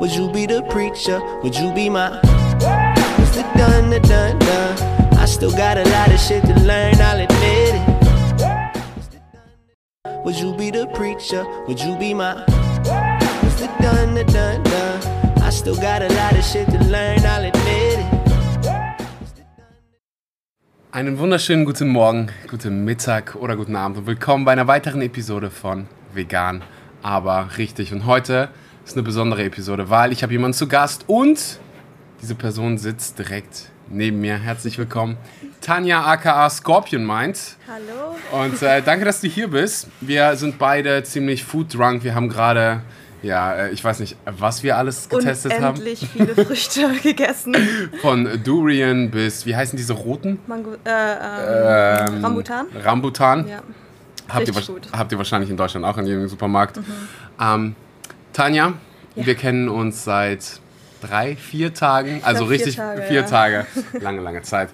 Would you be the preacher? Would you be my It's the done, the done, done I still got a lot of shit to learn, I'll admit it Would you be the preacher? Would you be my It's the done, the done, done I still got a lot of shit to learn, I'll admit it Einen wunderschönen guten Morgen, guten Mittag oder guten Abend und willkommen bei einer weiteren Episode von Vegan, aber richtig. Und heute ist eine besondere Episode, weil ich habe jemanden zu Gast und diese Person sitzt direkt neben mir. Herzlich willkommen, Tanja aka Scorpion Mind. Hallo. Und äh, danke, dass du hier bist. Wir sind beide ziemlich food drunk. Wir haben gerade, ja, äh, ich weiß nicht, was wir alles getestet Unendlich haben. viele Früchte gegessen. Von Durian bis, wie heißen diese roten? Mango, äh, ähm, Ähm, Rambutan. Rambutan. Ja. Habt ihr, habt ihr wahrscheinlich in Deutschland auch in jedem Supermarkt. Ähm, Tanja, Ja. wir kennen uns seit drei, vier Tagen. Also vier richtig Tage, vier ja. Tage. Lange, lange Zeit.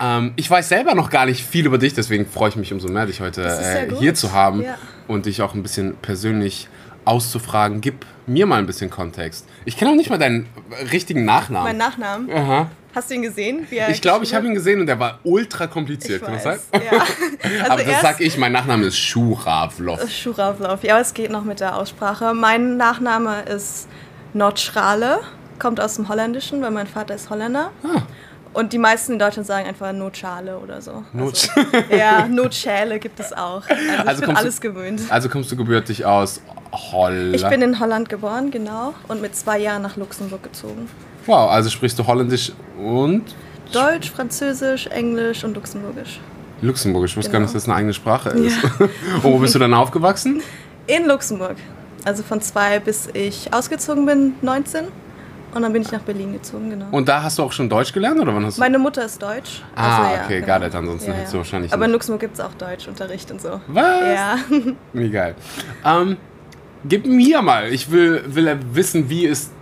Ähm, ich weiß selber noch gar nicht viel über dich, deswegen freue ich mich umso mehr, dich heute äh, hier zu haben Ja. und dich auch ein bisschen persönlich auszufragen. Gib mir mal ein bisschen Kontext. Ich kenne auch nicht mal deinen richtigen Nachnamen. Mein Nachnamen. Aha. Hast du ihn gesehen? Ich glaube, ich habe ihn gesehen und der war ultra kompliziert. Ich Kann das sein? Ja. Also Aber das erst- sag ich, mein Nachname ist Schuravlov. Schuravlov. Ja, es geht noch mit der Aussprache. Mein Nachname ist Notschrale, kommt aus dem Holländischen, weil mein Vater ist Holländer. Ah. Und die meisten in Deutschland sagen einfach Notschale oder so. Not- Also, ja, Notschäle gibt es auch. Also, ich Also bin kommst du- alles gewöhnt. Also kommst du gebürtig aus Holland? Ich bin in Holland geboren, genau. Und mit zwei Jahren nach Luxemburg gezogen. wow, also sprichst du Holländisch und Deutsch, Französisch, Englisch und Luxemburgisch. Luxemburgisch. Ich wusste gar Genau. nicht, dass das eine eigene Sprache ist. und wo bist du dann aufgewachsen? In Luxemburg. Also von zwei bis ich ausgezogen bin, 19. Und dann bin ich nach Berlin gezogen, genau. Und da hast du auch schon Deutsch gelernt oder wann hast du? Meine Mutter ist Deutsch. Ah, also, ja, okay, genau. got it. Ansonsten hättest du wahrscheinlich Aber in nicht- Luxemburg gibt es auch Deutschunterricht und so. Was? Ja. Wie geil. Ähm, gib mir mal. Ich will, will wissen, wie ist,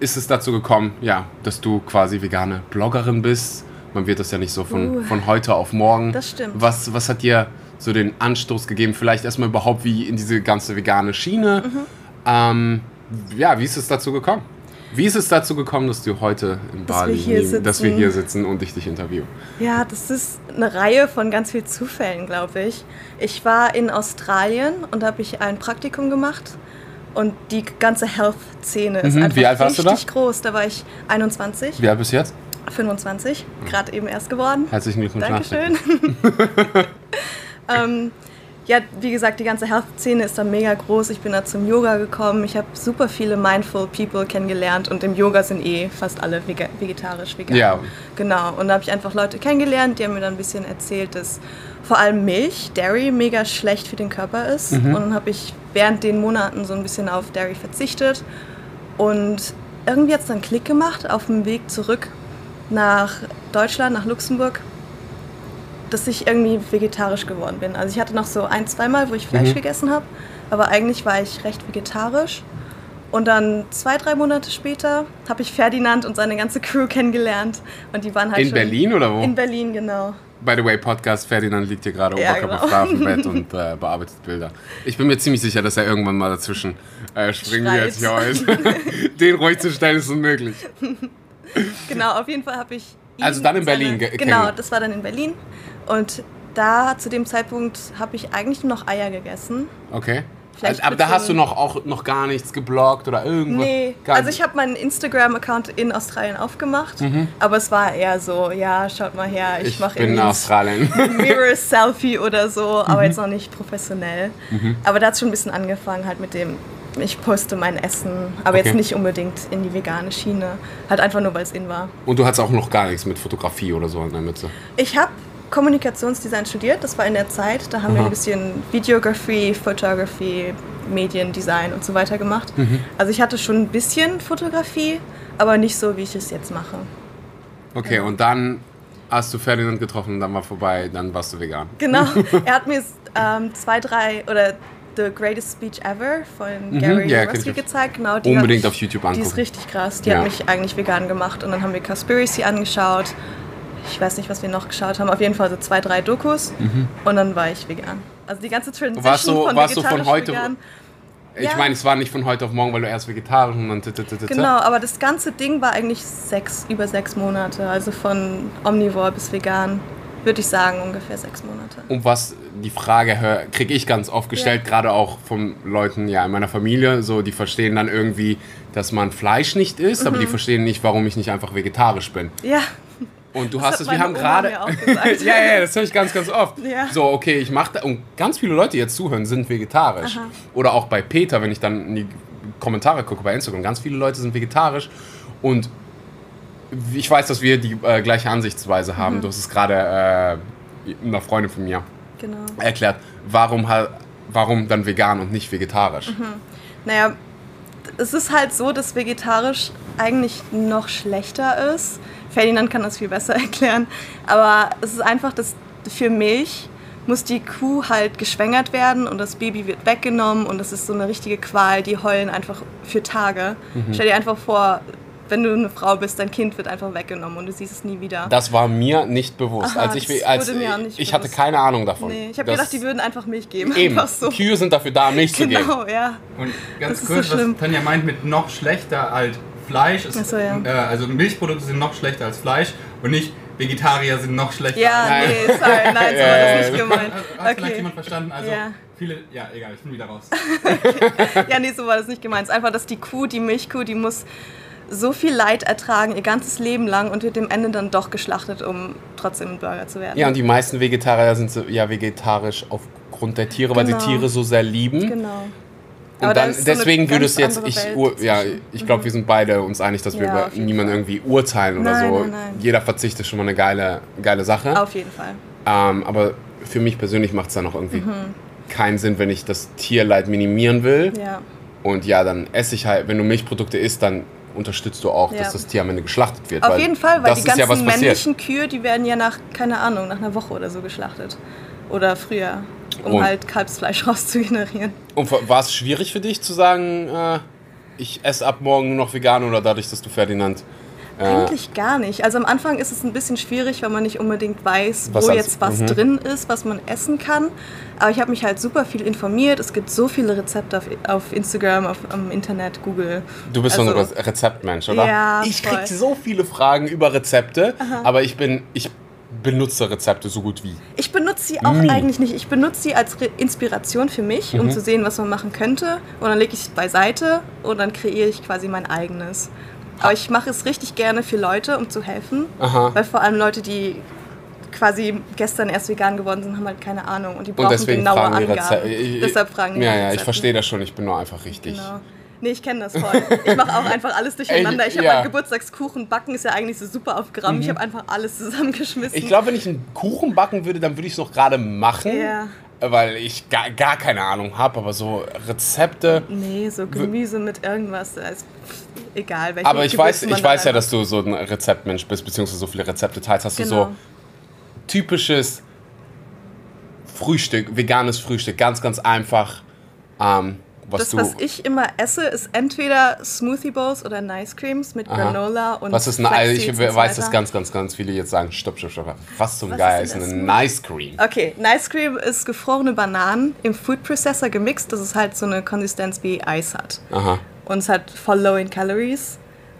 ist es dazu gekommen, ja, dass du quasi vegane Bloggerin bist. Man wird das ja nicht so von, Uh. von heute auf morgen. Das stimmt. Was, was hat dir so den Anstoß gegeben? Vielleicht erstmal überhaupt wie in diese ganze vegane Schiene. Mhm. Ähm, ja, wie ist es dazu gekommen? Wie ist es dazu gekommen, dass du heute in Dass wir Bali, neben- dass wir hier sitzen und ich dich interviewe? Ja, das ist eine Reihe von ganz vielen Zufällen, glaube ich. Ich war in Australien und habe ich ein Praktikum gemacht. Und die ganze Health-Szene ist Mhm. einfach Wie alt warst du da? richtig groß. Da war ich 21, Wie alt bist du jetzt? 25, gerade eben erst geworden. Herzlichen Glückwunsch. Dankeschön. ähm, ja, wie gesagt, die ganze Health-Szene ist da mega groß. Ich bin da zum Yoga gekommen. Ich habe super viele Mindful People kennengelernt und im Yoga sind eh fast alle vegetarisch, vegan. Ja. Genau. Und da habe ich einfach Leute kennengelernt, die haben mir dann ein bisschen erzählt, dass vor allem Milch, Dairy, mega schlecht für den Körper ist. Und dann habe ich während den Monaten so ein bisschen auf Dairy verzichtet. Und irgendwie hat es dann Klick gemacht auf dem Weg zurück nach Deutschland, nach Luxemburg, dass ich irgendwie vegetarisch geworden bin. Also ich hatte noch so ein, zweimal, wo ich Fleisch Mhm. gegessen habe, aber eigentlich war ich recht vegetarisch. Und dann zwei, drei Monate später habe ich Ferdinand und seine ganze Crew kennengelernt. Und die waren halt In Berlin oder wo? In Berlin, genau. By the way, Podcast Ferdinand liegt hier gerade Ja, oberkörperfrei auf dem genau. Bett und äh, bearbeitet Bilder. Ich bin mir ziemlich sicher, dass er irgendwann mal dazwischen äh, springen Schreit. wird. Ja, Den ruhig zu stellen ist unmöglich. Genau, auf jeden Fall habe ich. Also dann in Berlin ge- Genau, das war dann in Berlin. Und da zu dem Zeitpunkt habe ich eigentlich nur noch Eier gegessen. Okay. Also, aber da hast du noch auch noch gar nichts gebloggt oder irgendwas? Nee, Gar also ich habe meinen Instagram-Account in Australien aufgemacht, aber es war eher so, ja, schaut mal her, ich, Mhm. ich mache bin in Australien. Mirror-Selfie oder so, aber Mhm. jetzt noch nicht professionell. Aber da hat schon ein bisschen angefangen halt mit dem, ich poste mein Essen, aber Okay. jetzt nicht unbedingt in die vegane Schiene, halt einfach nur, weil es in war. Und du hattest auch noch gar nichts mit Fotografie oder so in der Mitte. Ich habe Kommunikationsdesign studiert, das war in der Zeit. Da haben wir Aha. ein bisschen Videography, Photography, Mediendesign und so weiter gemacht. Mhm. Also ich hatte schon ein bisschen Fotografie, aber nicht so, wie ich es jetzt mache. Okay, und dann hast du Ferdinand getroffen, dann war vorbei, dann warst du vegan. Genau. er hat mir ähm, zwei, drei oder The Greatest Speech Ever von Gary Mhm. Yourofsky kenn ich. gezeigt. Genau, die Unbedingt hat auf YouTube Die angucken. ist richtig krass. Die Ja. hat mich eigentlich vegan gemacht. Und dann haben wir Conspiracy angeschaut. Ich weiß nicht, was wir noch geschaut haben. Auf jeden Fall so zwei, drei Dokus. Und dann war ich vegan. Also die ganze Transition Mhm. Warst du- von warst vegetarisch von heute- vegan. Ich Ja. meine, es war nicht von heute auf morgen, weil du erst vegetarisch und dann. t- t- t- Genau, aber das ganze Ding war eigentlich sechs, über sechs Monate. Also von Omnivore bis vegan, würde ich sagen, ungefähr sechs Monate. Und was die Frage kriege ich ganz oft gestellt, Ja. gerade auch von Leuten ja in meiner Familie, so die verstehen dann irgendwie, dass man Fleisch nicht isst, Mhm. aber die verstehen nicht, warum ich nicht einfach vegetarisch bin. Ja, Und du Das hast es, wir haben gerade. ja, ja, das höre ich ganz, ganz oft. Ja. So, okay, ich mache und ganz viele Leute, die jetzt zuhören, sind vegetarisch. Aha. Oder auch bei Peter, wenn ich dann in die Kommentare gucke bei Instagram, ganz viele Leute sind vegetarisch und ich weiß, dass wir die äh, gleiche Ansichtsweise Mhm. haben. Du hast es gerade äh, einer Freundin von mir genau. erklärt, warum, warum dann vegan und nicht vegetarisch. Mhm. Naja, es ist halt so, dass vegetarisch eigentlich noch schlechter ist. Ferdinand kann das viel besser erklären. Aber es ist einfach, dass für Milch muss die Kuh halt geschwängert werden und das Baby wird weggenommen und das ist so eine richtige Qual. Die heulen einfach für Tage. Mhm. Stell dir einfach vor, wenn du eine Frau bist, dein Kind wird einfach weggenommen und du siehst es nie wieder. Das war mir nicht bewusst. Aha, als ich, das als, wurde mir auch nicht ich hatte keine Ahnung davon. nee, ich habe Das- gedacht, die würden einfach Milch geben. Eben, so. Kühe sind dafür da, Milch zu geben. Genau, ja. Und Das ganz ist kurz, so schlimm. was Tanja meint mit noch schlechter als Fleisch, ist, Ach so, ja. äh, also Milchprodukte sind noch schlechter als Fleisch und nicht Vegetarier sind noch schlechter Ja, als Nein. nee, sorry, nein, so war das nicht gemeint. Hat vielleicht Okay. jemand verstanden? Also Ja. viele, ja egal, ich bin wieder raus. Ja, nee, so war das nicht gemeint. Es ist einfach, dass die Kuh, die Milchkuh, die muss so viel Leid ertragen, ihr ganzes Leben lang und wird am Ende dann doch geschlachtet, um trotzdem ein Burger zu werden. Ja, und die meisten Vegetarier sind so, ja vegetarisch aufgrund der Tiere, weil Genau. sie Tiere so sehr lieben. Genau. Und Aber da dann, deswegen würdest du jetzt, ich, Welt ja, ich glaube, wir sind beide uns einig, dass wir Ja, über auf jeden niemanden irgendwie urteilen oder Nein, so. nein, nein. Jeder Verzicht ist schon mal eine geile, geile Sache. Auf jeden Fall. Ähm, aber für mich persönlich macht es dann auch irgendwie Mhm. keinen Sinn, wenn ich das Tierleid minimieren will. Ja. Und ja, dann esse ich halt, wenn du Milchprodukte isst, dann unterstützt du auch, Ja. dass das Tier am Ende geschlachtet wird. Auf jeden Fall, weil die ja ganzen passiert. männlichen Kühe, die werden ja nach, keine Ahnung, nach einer Woche oder so geschlachtet. Oder früher, um Und- halt Kalbsfleisch rauszugenerieren. Und war es schwierig für dich zu sagen, äh, ich esse ab morgen nur noch vegan oder dadurch, dass du Ferdinand. Eigentlich gar nicht. Also am Anfang ist es ein bisschen schwierig, weil man nicht unbedingt weiß, Was wo als- jetzt was mhm. drin ist, was man essen kann. Aber ich habe mich halt super viel informiert. Es gibt so viele Rezepte auf, auf Instagram, auf, am Internet, Google. Du bist so Also- ein Re- Rezeptmensch, oder? Ja, ich voll. krieg so viele Fragen über Rezepte, aber ich bin, ich benutze Rezepte so gut wie. Ich benutze sie auch Nie. eigentlich nicht. Ich benutze sie als Re Inspiration für mich, Mhm. um zu sehen, was man machen könnte. Und dann lege ich es beiseite und dann kreiere ich quasi mein eigenes. Aber ich mache es richtig gerne für Leute, um zu helfen. Aha. Weil vor allem Leute, die quasi gestern erst vegan geworden sind, haben halt keine Ahnung. Und die Und brauchen deswegen genaue fragen Angaben. Ich- Deshalb fragen Ja, ja, ich verstehe das schon, ich bin nur einfach richtig. Genau. Nee, ich kenne das voll. Ich mache auch einfach alles durcheinander. Ich habe ja. halt Geburtstagskuchen. Backen ist ja eigentlich so super auf Gramm. Ich habe einfach alles zusammengeschmissen. Ich glaube, wenn ich einen Kuchen backen würde, dann würde ich es noch gerade machen, Ja. Weil ich gar, gar keine Ahnung habe, aber so Rezepte. Nee, so Gemüse mit irgendwas. Ist egal, welche Aber ich weiß, Gewürze man ich weiß ja, dass du so ein Rezeptmensch bist, beziehungsweise so viele Rezepte teilst. Hast du Genau. so typisches Frühstück, veganes Frühstück, ganz, ganz einfach. Ähm, was Das, du, was ich immer esse, ist entweder Smoothie Bowls oder Nice Creams mit Aha. Granola und was ist eine, also ich weiß, dass ganz, ganz, ganz viele jetzt sagen, stopp, stopp, stopp. Was zum Was Geil ist eine? Nice Cream? Okay, Nice Cream ist gefrorene Bananen im Food Processor gemixt, dass es halt so eine Konsistenz wie Eis hat. Aha. Und es hat voll low in Calories,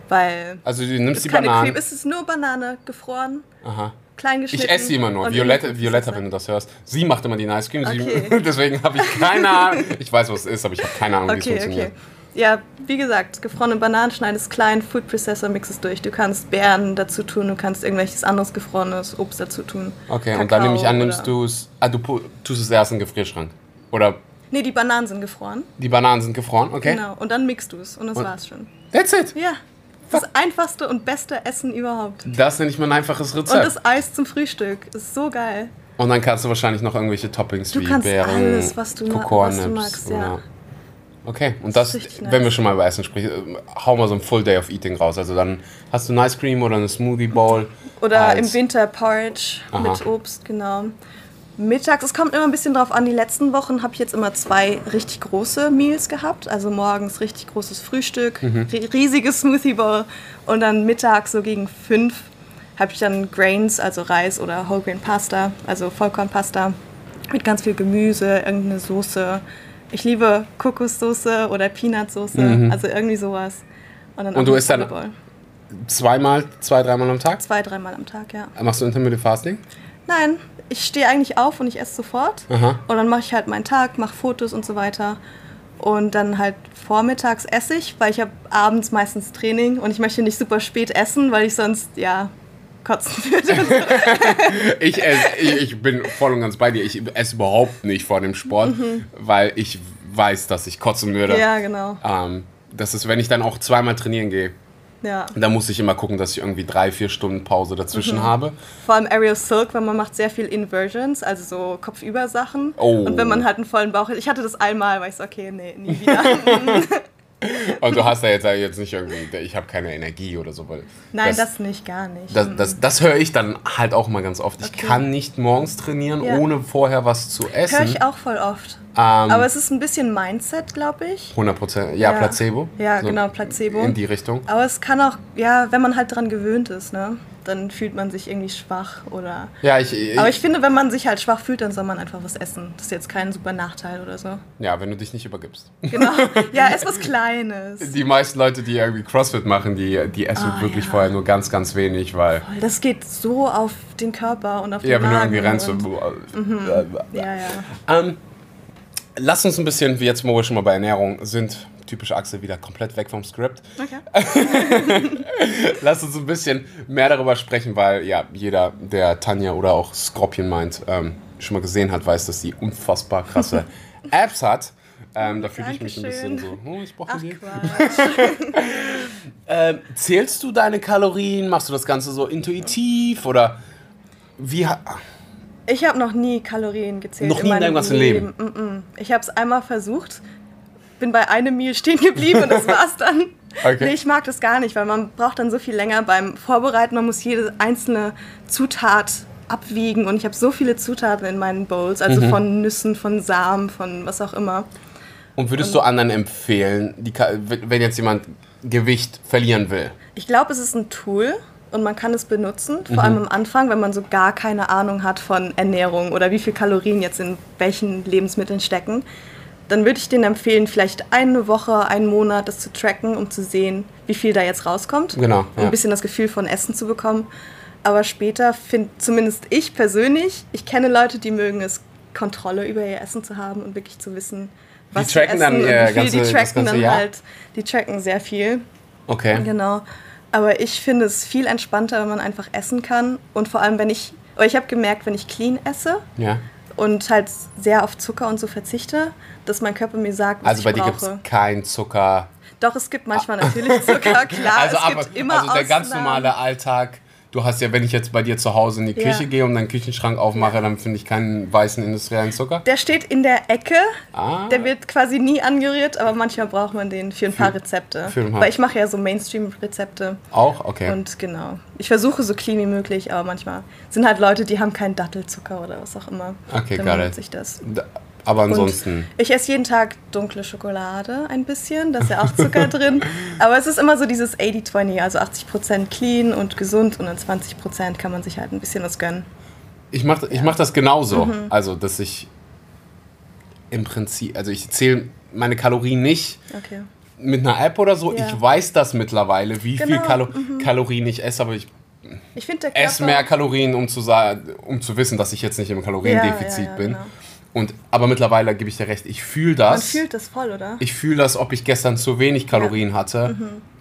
weil Also du es nimmst ist die keine Bananen. Creme, es ist nur Banane gefroren, Aha. Klein geschnitten. Ich esse sie immer nur. Violetta, Violetta, wenn du das hörst. Sie macht immer die Nice Cream. Sie, Okay. deswegen habe ich keine Ahnung. Ich weiß, was es ist, aber ich habe keine Ahnung, wie es Okay, funktioniert. okay. Ja, wie gesagt, gefrorene Bananen schneidest klein, Food Processor mix es durch. Du kannst Beeren dazu tun, du kannst irgendwelches anderes gefrorenes Obst dazu tun. Okay, und dann nehme ich an, Kakao nimmst du es. Ah, du tust es erst in den Gefrierschrank. Oder Nee, die Bananen sind gefroren. die Bananen sind gefroren, okay? Genau. Und dann mixt du es und das Und- war's schon. That's it. Ja. Das einfachste und beste Essen überhaupt. Das nenne ich mal ein einfaches Und Rezept. das Eis zum Frühstück ist so geil. Und dann kannst du wahrscheinlich noch irgendwelche Toppings Du wie kannst Beeren, alles, was du Cocoa-Nips was du magst, ja. oder- Okay, und das, nice. wenn wir schon mal über Essen sprechen, äh, hau mal so ein Full Day of Eating raus. Also dann hast du eine Ice Cream oder eine Smoothie Bowl. Oder im Winter Porridge Aha. mit Obst, genau. Mittags, es kommt immer ein bisschen drauf an. Die letzten Wochen habe ich jetzt immer zwei richtig große Meals gehabt. Also morgens richtig großes Frühstück, Mhm. ri- riesiges Smoothie Bowl. Und dann mittags so gegen fünf habe ich dann Grains, also Reis oder Whole Grain Pasta, also Vollkornpasta mit ganz viel Gemüse, irgendeine Soße, Ich liebe Kokossoße oder Peanutsoße, also irgendwie sowas. dann Mhm. Und du isst dann-. Zweimal, zwei, dreimal am Tag? Zwei, dreimal am Tag, ja. Machst du Intermittent Fasting? Nein, ich stehe eigentlich auf und ich esse sofort. Aha. Und dann mache ich halt meinen Tag, mache Fotos und so weiter. Und dann halt vormittags esse ich, weil ich habe abends meistens Training und ich möchte nicht super spät essen, weil ich sonst, ja, kotzen würde. Ich, ess, ich, ich bin voll und ganz bei dir. Ich esse überhaupt nicht vor dem Sport, weil ich weiß, dass ich kotzen würde. Mhm. ja, genau. Ähm, das ist, wenn ich dann auch zweimal trainieren gehe, Ja. dann muss ich immer gucken, dass ich irgendwie drei, vier Stunden Pause dazwischen Mhm. habe. Vor allem Aerial Silk, weil man macht sehr viel Inversions, also so Kopfübersachen. Oh. Und wenn man halt einen vollen Bauch hat, ich hatte das einmal, weil ich so, okay, nee, nie wieder. Und du hast da jetzt, jetzt nicht irgendwie, ich habe keine Energie oder so. Weil Nein, das, nicht, gar nicht. Das, das, das höre ich dann halt auch mal ganz oft. Ich Okay. kann nicht morgens trainieren, Ja. ohne vorher was zu essen. Höre ich auch voll oft. Ähm, Aber es ist ein bisschen Mindset, glaube ich. 100 Prozent. Ja, Placebo. Ja, genau, Placebo. In die Richtung. Aber es kann auch, ja, wenn man halt dran gewöhnt ist, ne, dann fühlt man sich irgendwie schwach oder. Ja, ich, ich, Aber ich finde, wenn man sich halt schwach fühlt, dann soll man einfach was essen. Das ist jetzt kein super Nachteil oder so. ja, wenn du dich nicht übergibst. Genau. Ja, ess was Kleines. Die meisten Leute, die irgendwie CrossFit machen, die, die essen Ah, wirklich ja. vorher nur ganz, ganz wenig, weil. Das geht so auf den Körper und auf den Ja, wenn du Magen irgendwie rennst. und- so, Ja, ja. Ähm, lass uns ein bisschen, wie jetzt, wo wir schon mal bei Ernährung sind, typisch Axel wieder komplett weg vom Skript. Okay. Lass uns ein bisschen mehr darüber sprechen, weil ja, jeder, der Tanja oder auch Scorpion meint, ähm, schon mal gesehen hat, weiß, dass sie unfassbar krasse Apps hat. Ähm, da fühle ich mich ein bisschen so, oh, ich brauche sie. Ähm, zählst du deine Kalorien? Machst du das Ganze so intuitiv oder wie? ha- Ich habe noch nie Kalorien gezählt. Noch nie in deinem ganzen Leben? Mm -mm. Ich habe es einmal versucht, bin bei einem Meal stehen geblieben und das war's dann. Okay. Nee, ich mag das gar nicht, weil man braucht dann so viel länger beim Vorbereiten. Man muss jede einzelne Zutat abwiegen und ich habe so viele Zutaten in meinen Bowls, also Mhm. von Nüssen, von Samen, von was auch immer. Und würdest du anderen empfehlen, die, wenn jetzt jemand Gewicht verlieren will? Ich glaube, es ist ein Tool und man kann es benutzen, vor Mhm. allem am Anfang, wenn man so gar keine Ahnung hat von Ernährung oder wie viel Kalorien jetzt in welchen Lebensmitteln stecken. Dann würde ich denen empfehlen, vielleicht eine Woche, einen Monat das zu tracken, um zu sehen, wie viel da jetzt rauskommt. Genau, Um ja. ein bisschen das Gefühl von Essen zu bekommen. Aber später finde zumindest ich persönlich, ich kenne Leute, die mögen es, Kontrolle über ihr Essen zu haben und wirklich zu wissen, was sie tracken essen dann und wie viel ganze- die tracken dann halt. Die tracken sehr viel. Okay. Genau. Aber ich finde es viel entspannter, wenn man einfach essen kann. Und vor allem, wenn ich, oder ich habe gemerkt, wenn ich clean esse Ja. und halt sehr auf Zucker und so verzichte, dass mein Körper mir sagt, was Also bei ich dir gibt brauche. es kein Zucker. Doch, es gibt manchmal natürlich Zucker, klar. also es aber gibt immer also der ganz normale Alltag. Du hast ja, wenn ich jetzt bei dir zu Hause in die Ja. Küche gehe und deinen Küchenschrank aufmache, dann finde ich keinen weißen industriellen Zucker. Der steht in der Ecke. Ah. Der wird quasi nie angerührt, aber manchmal braucht man den für ein paar Rezepte. für ein paar- Weil ich mache ja so Mainstream-Rezepte. Auch? Okay. Und genau. Ich versuche so clean wie möglich, aber manchmal sind halt Leute, die haben keinen Dattelzucker oder was auch immer. Okay, Dann got benutze it. ich das. Da- aber ansonsten. Und ich esse jeden Tag dunkle Schokolade ein bisschen, da ist ja auch Zucker drin. Aber es ist immer so dieses 80-20, also 80% clean und gesund und dann 20% kann man sich halt ein bisschen was gönnen. Ich mache ich mach das genauso. Mhm. Also, dass ich im Prinzip, also ich zähle meine Kalorien nicht Okay. mit einer App oder so. Ja. Ich weiß das mittlerweile, wie viel Genau, Kalo Kalorien ich esse, aber ich Ich finde mehr Kalorien, um zu, sa- um zu wissen, dass ich jetzt nicht im Kaloriendefizit Ja, ja, ja, bin. genau. Und, aber mittlerweile gebe ich dir recht, ich fühle Man das. fühlt das voll, oder? ich fühle das, ob ich gestern zu wenig Kalorien hatte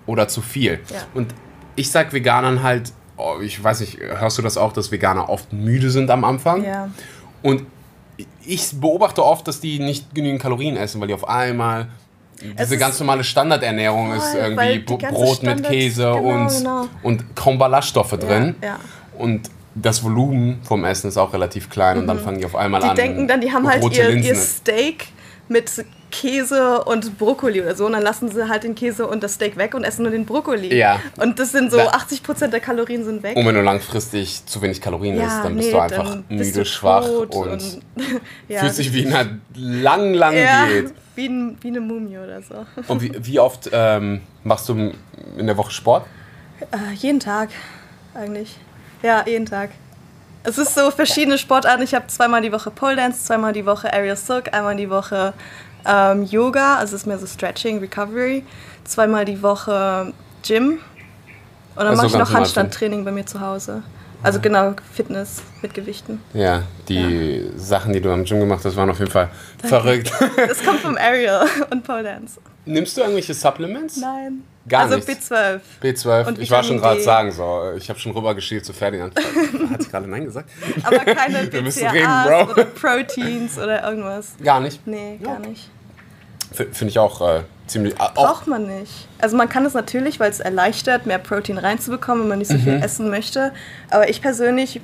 oder zu viel. Mhm. Ja. Und ich sag Veganern halt, oh, ich weiß nicht, hörst du das auch, dass Veganer oft müde sind am Anfang? Ja. Und ich beobachte oft, dass die nicht genügend Kalorien essen, weil die auf einmal diese ganz normale Standardernährung Voll, ist irgendwie Brot mit Standards- Käse genau, und, genau. und kaum Ballaststoffe drin. ja. Und das Volumen vom Essen ist auch relativ klein und dann fangen die auf einmal Mhm. Die an. denken dann, die haben halt ihr, ihr. Steak mit Käse und Brokkoli oder so und dann lassen sie halt den Käse und das Steak weg und essen nur den Brokkoli. Ja. Und das sind so Da- 80% der Kalorien sind weg. Und wenn du langfristig zu wenig Kalorien isst, dann bist nee, du einfach müde, du schwach tot und, ja, fühlst dich wie in einer langen, langen ja, Diät. wie, ein, wie eine Mumie oder so. Und wie, wie oft ähm, machst du in der Woche Sport? Äh, jeden Tag eigentlich. Ja, jeden Tag. Es ist so verschiedene Sportarten. Ich habe zweimal die Woche Pole Dance, zweimal die Woche Aerial Silk, einmal die Woche Ähm, Yoga, also es ist mehr so Stretching, Recovery. Zweimal die Woche Gym. Und dann Also mache ich noch Handstandtraining bei mir zu Hause. Also genau, Fitness mit Gewichten. Ja, die Sachen, die du am Gym gemacht hast, waren auf jeden Fall verrückt. Das kommt vom Ariel und Pole Dance. Nimmst du irgendwelche Supplements? Nein. Gar also nichts. B12. B12. Und ich war schon Vitamin gerade sagen, so, ich habe schon rübergeschielt zu Ferdinand. Hat sie gerade Nein gesagt? Aber keine BCAAs oder Proteins oder irgendwas. Gar nicht. Nee, gar nicht. Finde ich auch äh, ziemlich. Auch, Braucht man nicht. Also man kann es natürlich, weil es erleichtert, mehr Protein reinzubekommen, wenn man nicht so Mhm. viel essen möchte. Aber ich persönlich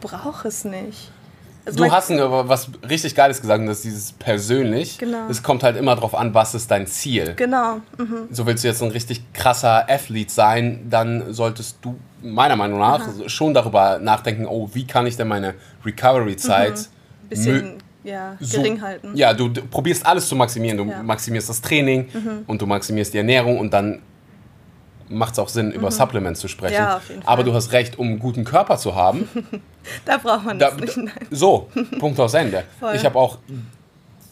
brauche es nicht. Also du hast ein, was richtig Geiles gesagt, und das ist dieses persönlich. Genau. Es kommt halt immer darauf an, was ist dein Ziel. Genau. Mhm. So willst du jetzt ein richtig krasser Athlet sein, dann solltest du meiner Meinung nach schon darüber nachdenken, oh, wie kann ich denn meine Recovery-Zeit Mhm. Bisschen ja, so- gering halten. Ja, du, du probierst alles zu maximieren. Du Ja. Mhm. maximierst das Training und du maximierst die Ernährung und dann macht es auch Sinn, über Supplements zu sprechen. Mhm. Ja, auf jeden Fall. Aber du hast recht, um einen guten Körper zu haben. Da braucht man da, das nicht. Nein. so, Punkt aus Ende. Voll. Ich habe auch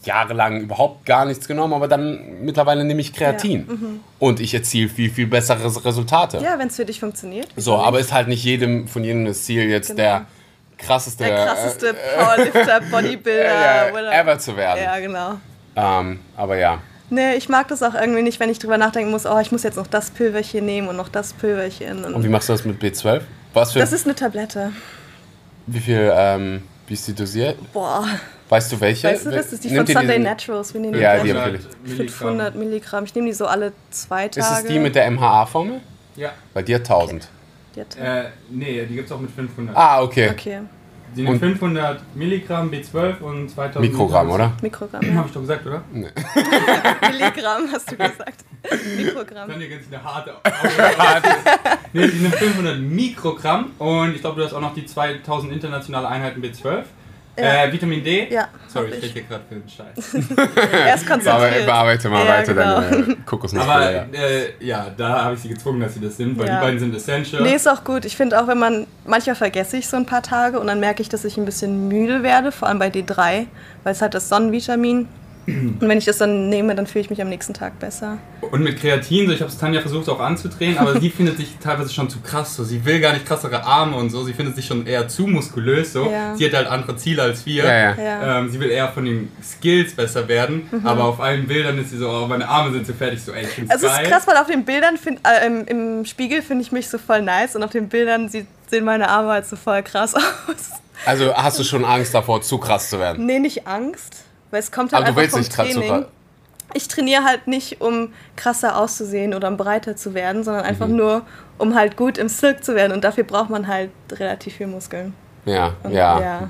jahrelang überhaupt gar nichts genommen, aber dann mittlerweile nehme ich Kreatin. Und ich erziele viel, viel bessere Resultate. Ja, wenn es für dich funktioniert. So, aber ist halt nicht jedem von jedem das Ziel, jetzt Genau. der krasseste, Der krasseste äh, Powerlifter, Bodybuilder, äh, whatever. ever zu werden. Ja, genau. Ähm, aber ja. Nee, ich mag das auch irgendwie nicht, wenn ich drüber nachdenken muss, oh, ich muss jetzt noch das Pülverchen nehmen und noch das Pülverchen. Und Und wie machst du das mit B12? Was für, das ist eine Tablette. wie viel, ähm, wie ist die dosiert? Boah, Weißt du welche? weißt du, das ist die von Nimmt ihr Sunday diesen- Naturals. Wir nehmen Ja, die die gerne. empfehle ich. 500 Milligramm. Ich nehme die so alle zwei Tage. Ist es die mit der MHA-Formel? Ja. Bei dir 1000. Die Äh, nee, die gibt es auch mit 500. Ah, okay. Okay, Die und- 500 Milligramm B12 und 2000 Mikrogramm, oder? Mikrogramm. Habe Ja. ich doch gesagt, oder? Milligramm hast du gesagt. Mikrogramm. Dann hier ganz eine harte Aussprache. nee, die nimmt 500 Mikrogramm und ich glaube, du hast auch noch die 2000 internationale Einheiten B12. Ja. Äh, Vitamin D. Ja, Sorry, ich rede hier gerade für den Scheiß. Er ist Bearbeite, konzentriert. bearbeite mal Ja, weiter genau. deine Kokosnussbutter. Aber ja. äh, ja, da habe ich sie gezwungen, dass sie das sind, weil Ja. die beiden sind essential. Nee, ist auch gut. Ich finde auch, wenn man, manchmal vergesse ich so ein paar Tage und dann merke ich, dass ich ein bisschen müde werde, vor allem bei D3, weil es halt das Sonnenvitamin. Und wenn ich das dann nehme, dann fühle ich mich am nächsten Tag besser. Und mit Kreatin, so ich habe es Tanja versucht auch anzudrehen, aber sie findet sich teilweise schon zu krass. So. Sie will gar nicht krassere Arme und so. Sie findet sich schon eher zu muskulös. So. Ja. Sie hat halt andere Ziele als wir. Ja, ja. Ja. Ähm, sie will eher von den Skills besser werden, aber auf allen Bildern ist sie so, oh, meine Arme sind so fertig, so ey, ich find's Also es geil. ist krass, weil auf den Bildern, find, äh, im, im Spiegel finde ich mich so voll nice und auf den Bildern sieht, sehen meine Arme halt so voll krass aus. Also hast du schon Angst davor, zu krass zu werden? Nee, nicht Angst, weil es kommt halt Aber du einfach willst vom nicht Training. Ich trainiere halt nicht, um krasser auszusehen oder um breiter zu werden, sondern einfach Mhm. nur, um halt gut im Silk zu werden und dafür braucht man halt relativ viel Muskeln. Ja, Und- ja, ja.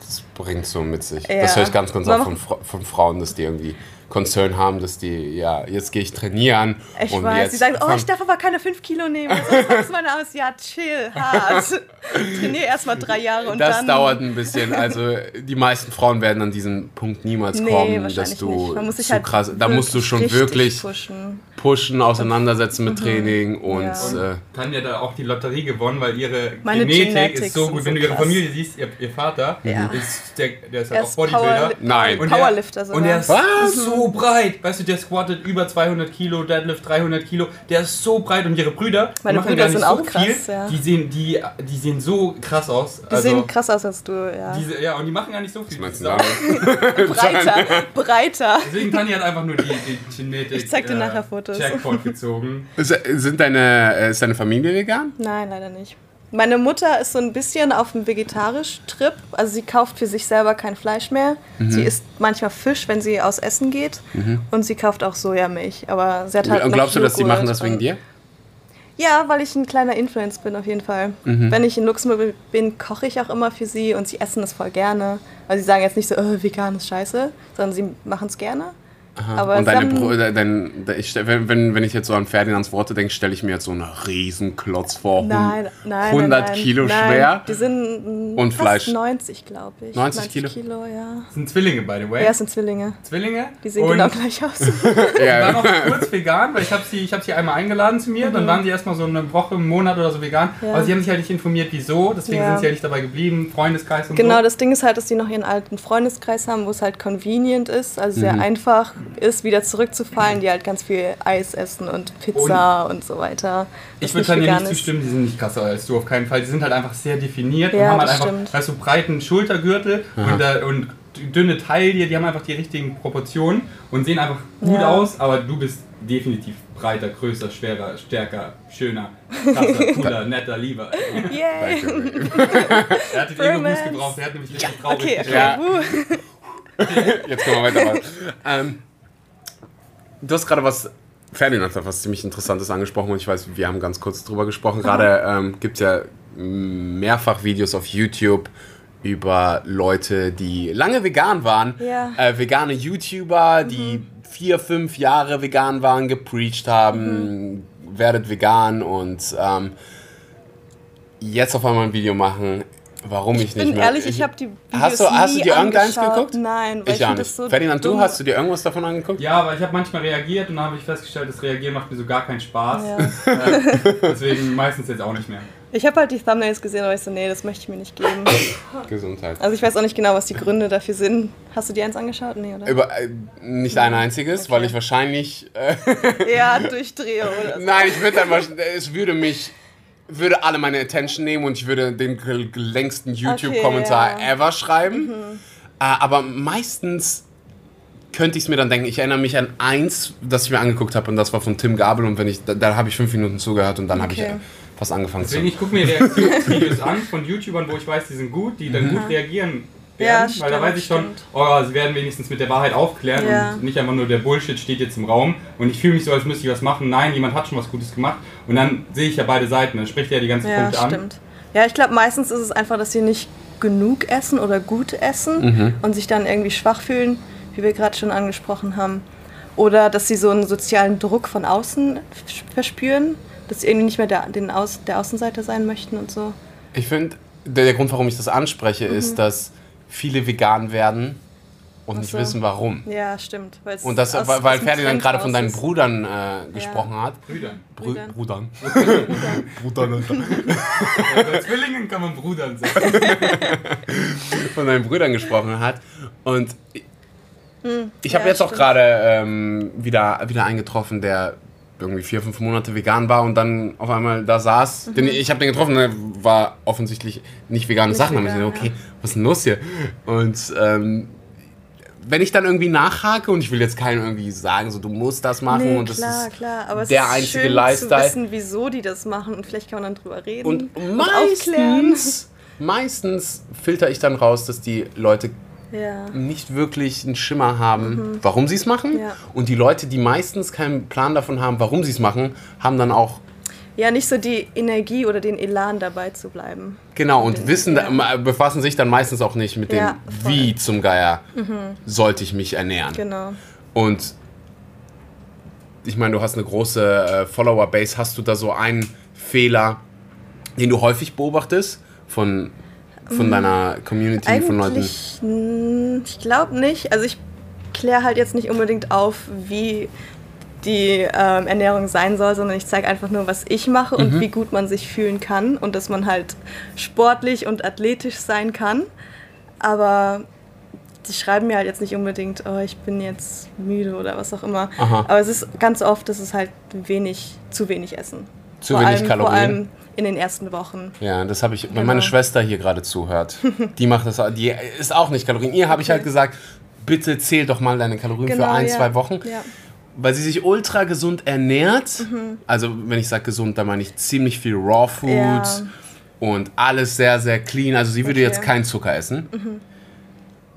Das bringt so mit sich. Ja. Das höre ich ganz, ganz oft von, von Frauen, dass die irgendwie Concern haben, dass die, ja, jetzt gehe ich trainieren. Ich und weiß, jetzt sie sagen, oh, ich darf aber keine 5 Kilo nehmen. Sonst wachsen meine Arme aus. Ja, chill, hart. Trainiere erstmal drei Jahre und das dann... dauert ein bisschen. Also die meisten Frauen werden an diesen Punkt niemals Nee, kommen, dass du nicht. Man muss sich zu halt krass. Da musst du schon wirklich pushen. Pushen, auseinandersetzen mit Training und Mhm. Ja. äh, Tanja hat da auch die Lotterie gewonnen, weil ihre Meine Genetik Genetics ist so gut. so Wenn du ihre. Familie siehst, ihr, ihr Vater Ja. ist der, der ist Er halt auch ist Bodybuilder. Power, Nein. Und Powerlifter sogar. Und der ist Was? so breit. Weißt du, der squattet über 200 Kilo, Deadlift 300 Kilo. Der ist so breit und ihre Brüder die Meine machen Brüder gar nicht sind so auch krass, viel. ja. Die, sehen, die, die sehen so krass aus. Die sehen krass aus als du, ja. Diese, ja, und die machen gar nicht so viel. was meinst du breiter, breiter. Deswegen Tanja hat einfach nur die, die Genetik. Ich zeig dir nachher Fotos. Jackpot gezogen. Sind deine, äh, ist deine Familie vegan? Nein, leider nicht. Meine Mutter ist so ein bisschen auf dem vegetarisch-Trip. Also sie kauft für sich selber kein Fleisch mehr. Mhm. Sie isst manchmal Fisch, wenn sie aus Essen geht. Und sie kauft auch Sojamilch. Aber sie hat halt und noch glaubst du, dass die machen das wegen dir? Ja, weil ich ein kleiner Influencer bin auf jeden Fall. Mhm. Wenn ich in Luxemburg bin, koche ich auch immer für sie und sie essen es voll gerne. Also sie sagen jetzt nicht so, oh, vegan ist scheiße, sondern sie machen es gerne. Aber und sie deine Brüder, dein, ich, stell- wenn, wenn ich jetzt so an Ferdinands Worte denke, stelle ich mir jetzt so einen riesen Klotz vor. Nein, nein. 100 nein, Kilo nein. schwer. Die sind Und fast Fleisch. 90, glaube ich. 90 Kilo? Kilo, ja. Das sind Zwillinge, by the way. Ja, es sind Zwillinge. Zwillinge. Die sehen und genau gleich aus. Ja, noch kurz vegan, weil ich habe sie, ich hab sie einmal eingeladen zu mir. Dann waren sie erstmal so eine Woche, einen Monat oder so vegan. Mhm. Ja. Aber sie haben sich halt nicht informiert, wieso. Deswegen Ja. sind sie ja nicht dabei geblieben. Freundeskreis und genau, so. das Ding ist halt, dass die noch ihren alten Freundeskreis haben, wo es halt convenient ist, also Mhm. sehr einfach ist, wieder zurückzufallen, die halt ganz viel Eis essen und Pizza und, so weiter. Ich würde vegan nicht zustimmen, die sind nicht krasser als du, auf keinen Fall. Die sind halt einfach sehr definiert und Ja, haben halt einfach, stimmt. weißt du, breiten Schultergürtel und, äh, und dünne Taille, die haben einfach die richtigen Proportionen und sehen einfach gut Ja. aus, aber du bist definitiv breiter, größer, schwerer, stärker, schöner, krasser, cooler, netter, lieber. Yay! Er hat den Ego-Boost gebraucht, er hat nämlich richtig traurig Okay, geschaut. okay. Ja. Uh. Jetzt können wir weitermachen. ähm, du hast gerade was, Ferdinand hat was ziemlich Interessantes angesprochen und ich weiß, wir haben ganz kurz drüber gesprochen. Gerade ähm, gibt es ja mehrfach Videos auf YouTube über Leute, die lange vegan waren. Ja. Äh, vegane YouTuber, die vier, fünf Jahre vegan waren, gepreacht haben, werdet vegan und ähm, jetzt auf einmal ein Video machen, warum ich, Ich nicht bin mehr... ehrlich, ich habe die Videos Hast du- hast du nie dir irgendeins angeschaut. geguckt? Nein, weil Ich ich, auch nicht. das so Ferdinand, du hast du dir irgendwas davon angeguckt? Ja, aber ich habe manchmal reagiert und dann habe ich festgestellt, das Reagieren macht mir so gar keinen Spaß. Ja. Äh, deswegen meistens jetzt auch nicht mehr. Ich habe halt die Thumbnails gesehen, aber ich so, nee, das möchte ich mir nicht geben. Gesundheit. Also ich weiß auch nicht genau, was die Gründe dafür sind. Hast du die eins angeschaut? Nee, oder? Über, äh, nicht ein einziges, Okay. weil ich wahrscheinlich. Äh, Ja, durchdrehe oder so. nein, ich würde dann wahrscheinlich- Es würde mich. Würde alle meine Attention nehmen und ich würde den längsten YouTube-Kommentar Okay, ja. ever schreiben. Äh, aber meistens könnte ich es mir dann denken. Ich erinnere mich an eins, das ich mir angeguckt habe und das war von Tim Gabel und wenn ich da, da habe ich fünf Minuten zugehört und dann habe ich Okay. äh, fast angefangen Deswegen, zu. ich gucke mir Reaktionsvideos an von YouTubern, wo ich weiß, die sind gut, die dann gut reagieren Ja, werden. weil da stimmt, weiß ich schon, stimmt. oh, sie werden wenigstens mit der Wahrheit aufklären Ja. und nicht einfach nur der Bullshit steht jetzt im Raum und ich fühle mich so, als müsste ich was machen. Nein, jemand hat schon was Gutes gemacht und dann sehe ich ja beide Seiten, dann spricht er die ganzen Ja, Punkte an. stimmt. Ja, ich glaube, meistens ist es einfach, dass sie nicht genug essen oder gut essen und sich dann irgendwie schwach fühlen, wie wir gerade schon angesprochen haben. Oder dass sie so einen sozialen Druck von außen verspüren, dass sie irgendwie nicht mehr der, den Aus, der Außenseiter sein möchten und so. Ich finde, der, der Grund, warum ich das anspreche, ist, dass viele vegan werden und nicht so. wissen, warum. Ja, stimmt. weil's Und das, aus- weil, Ferdinand gerade von deinen. Brüdern äh, gesprochen hat. Brüdern. Brü Brüdern. Brudern. Brudern. Alter. Bei Zwillingen kann man Brüdern sagen. von deinen Brüdern gesprochen hat. Und ich, ich habe ja, jetzt auch stimmt. gerade ähm, wieder, wieder eingetroffen, der irgendwie vier, fünf Monate vegan war und dann auf einmal da saß. Den, ich habe den getroffen, der war offensichtlich nicht vegane Mhm. Nicht Sachen. Da hab ich vegan, gedacht, okay, was ist denn los hier? Und ähm, wenn ich dann irgendwie nachhake und ich will jetzt keinem irgendwie sagen, so du musst das machen Nee, und das klar, ist klar. Aber es der ist einzige schön Lifestyle. zu wissen, wieso die das machen und vielleicht kann man dann drüber reden Und aufklären. meistens, meistens filter ich dann raus, dass die Leute Ja. nicht wirklich einen Schimmer haben, warum sie es machen. Mhm. Ja. Und die Leute, die meistens keinen Plan davon haben, warum sie es machen, haben dann auch ja, nicht so die Energie oder den Elan dabei zu bleiben. genau und wissen, Ja. befassen sich dann meistens auch nicht mit dem, wie zum Geier sollte ich mich ernähren. Genau. Und ich meine, du hast eine große äh, Follower-Base. Hast du da so einen Fehler, den du häufig beobachtest von, von deiner Community, von Leuten? Ich glaube nicht. Also ich kläre halt jetzt nicht unbedingt auf, wie die ähm, Ernährung sein soll, sondern ich zeige einfach nur, was ich mache Mhm. und wie gut man sich fühlen kann und dass man halt sportlich und athletisch sein kann. Aber die schreiben mir halt jetzt nicht unbedingt, oh, ich bin jetzt müde oder was auch immer. Aha. Aber es ist ganz oft, dass es halt wenig, zu wenig Essen. Zu vor wenig allem, Kalorien? Vor allem in den ersten Wochen. Ja, das habe ich, wenn Genau. meine Schwester hier gerade zuhört, die macht das, auch- die ist auch nicht Kalorien. Ihr habe ich halt gesagt, bitte zähl doch mal deine Kalorien für ein, ja. zwei Wochen, Ja. weil sie sich ultra gesund ernährt. Mhm. Also wenn ich sage gesund, dann meine ich ziemlich viel Raw Food Ja. und alles sehr, sehr clean. Also sie würde Okay. Mhm. jetzt keinen Zucker essen.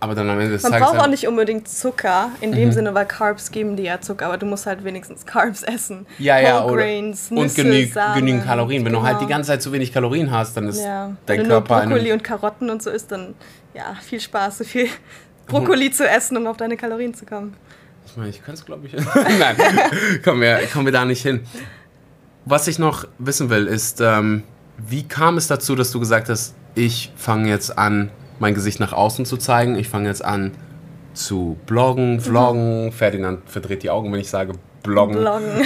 Aber dann am Ende des Man Tages... braucht auch nicht unbedingt Zucker, in Mhm. dem Sinne, weil Carbs geben dir ja Zucker, aber du musst halt wenigstens Carbs essen. ja, ja, Whole oder, Grains, und Nüsse, genü Samen. genügend Kalorien. Wenn du halt die Genau. ganze Zeit zu wenig Kalorien hast, dann ist ja. dein Wenn du nur Körper... in Brokkoli einem- und Karotten und so isst, dann ja, viel Spaß, so viel Brokkoli zu essen, um auf deine Kalorien zu kommen. Ich meine, ich könnte es, glaube ich. Nein, kommen wir, kommen wir da nicht hin. Was ich noch wissen will, ist, ähm, wie kam es dazu, dass du gesagt hast, ich fange jetzt an, mein Gesicht nach außen zu zeigen, ich fange jetzt an zu bloggen, vloggen. Ferdinand verdreht die Augen, wenn ich sage bloggen. Bloggen.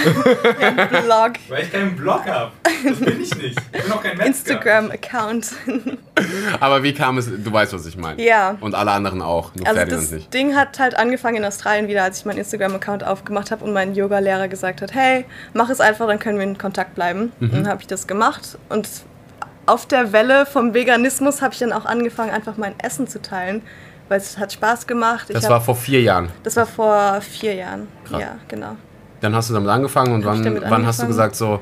Blog. Weil ich keinen Blog habe. Das bin ich nicht. Ich bin auch kein Metzger. Instagram-Account. Aber wie kam es, du weißt, was ich meine. Ja. Und alle anderen auch, nur Also Ferdinand das nicht. Ding hat halt angefangen in Australien wieder, als ich meinen Instagram-Account aufgemacht habe und mein Yoga-Lehrer gesagt hat, hey, mach es einfach, dann können wir in Kontakt bleiben. Mhm. Und dann habe ich das gemacht und auf der Welle vom Veganismus habe ich dann auch angefangen, einfach mein Essen zu teilen, weil es hat Spaß gemacht. Das ich war hab, vor vier Jahren. das war vor vier Jahren. Krass. Ja, genau. Dann hast du damit angefangen und Hab wann, damit wann hast du gesagt so,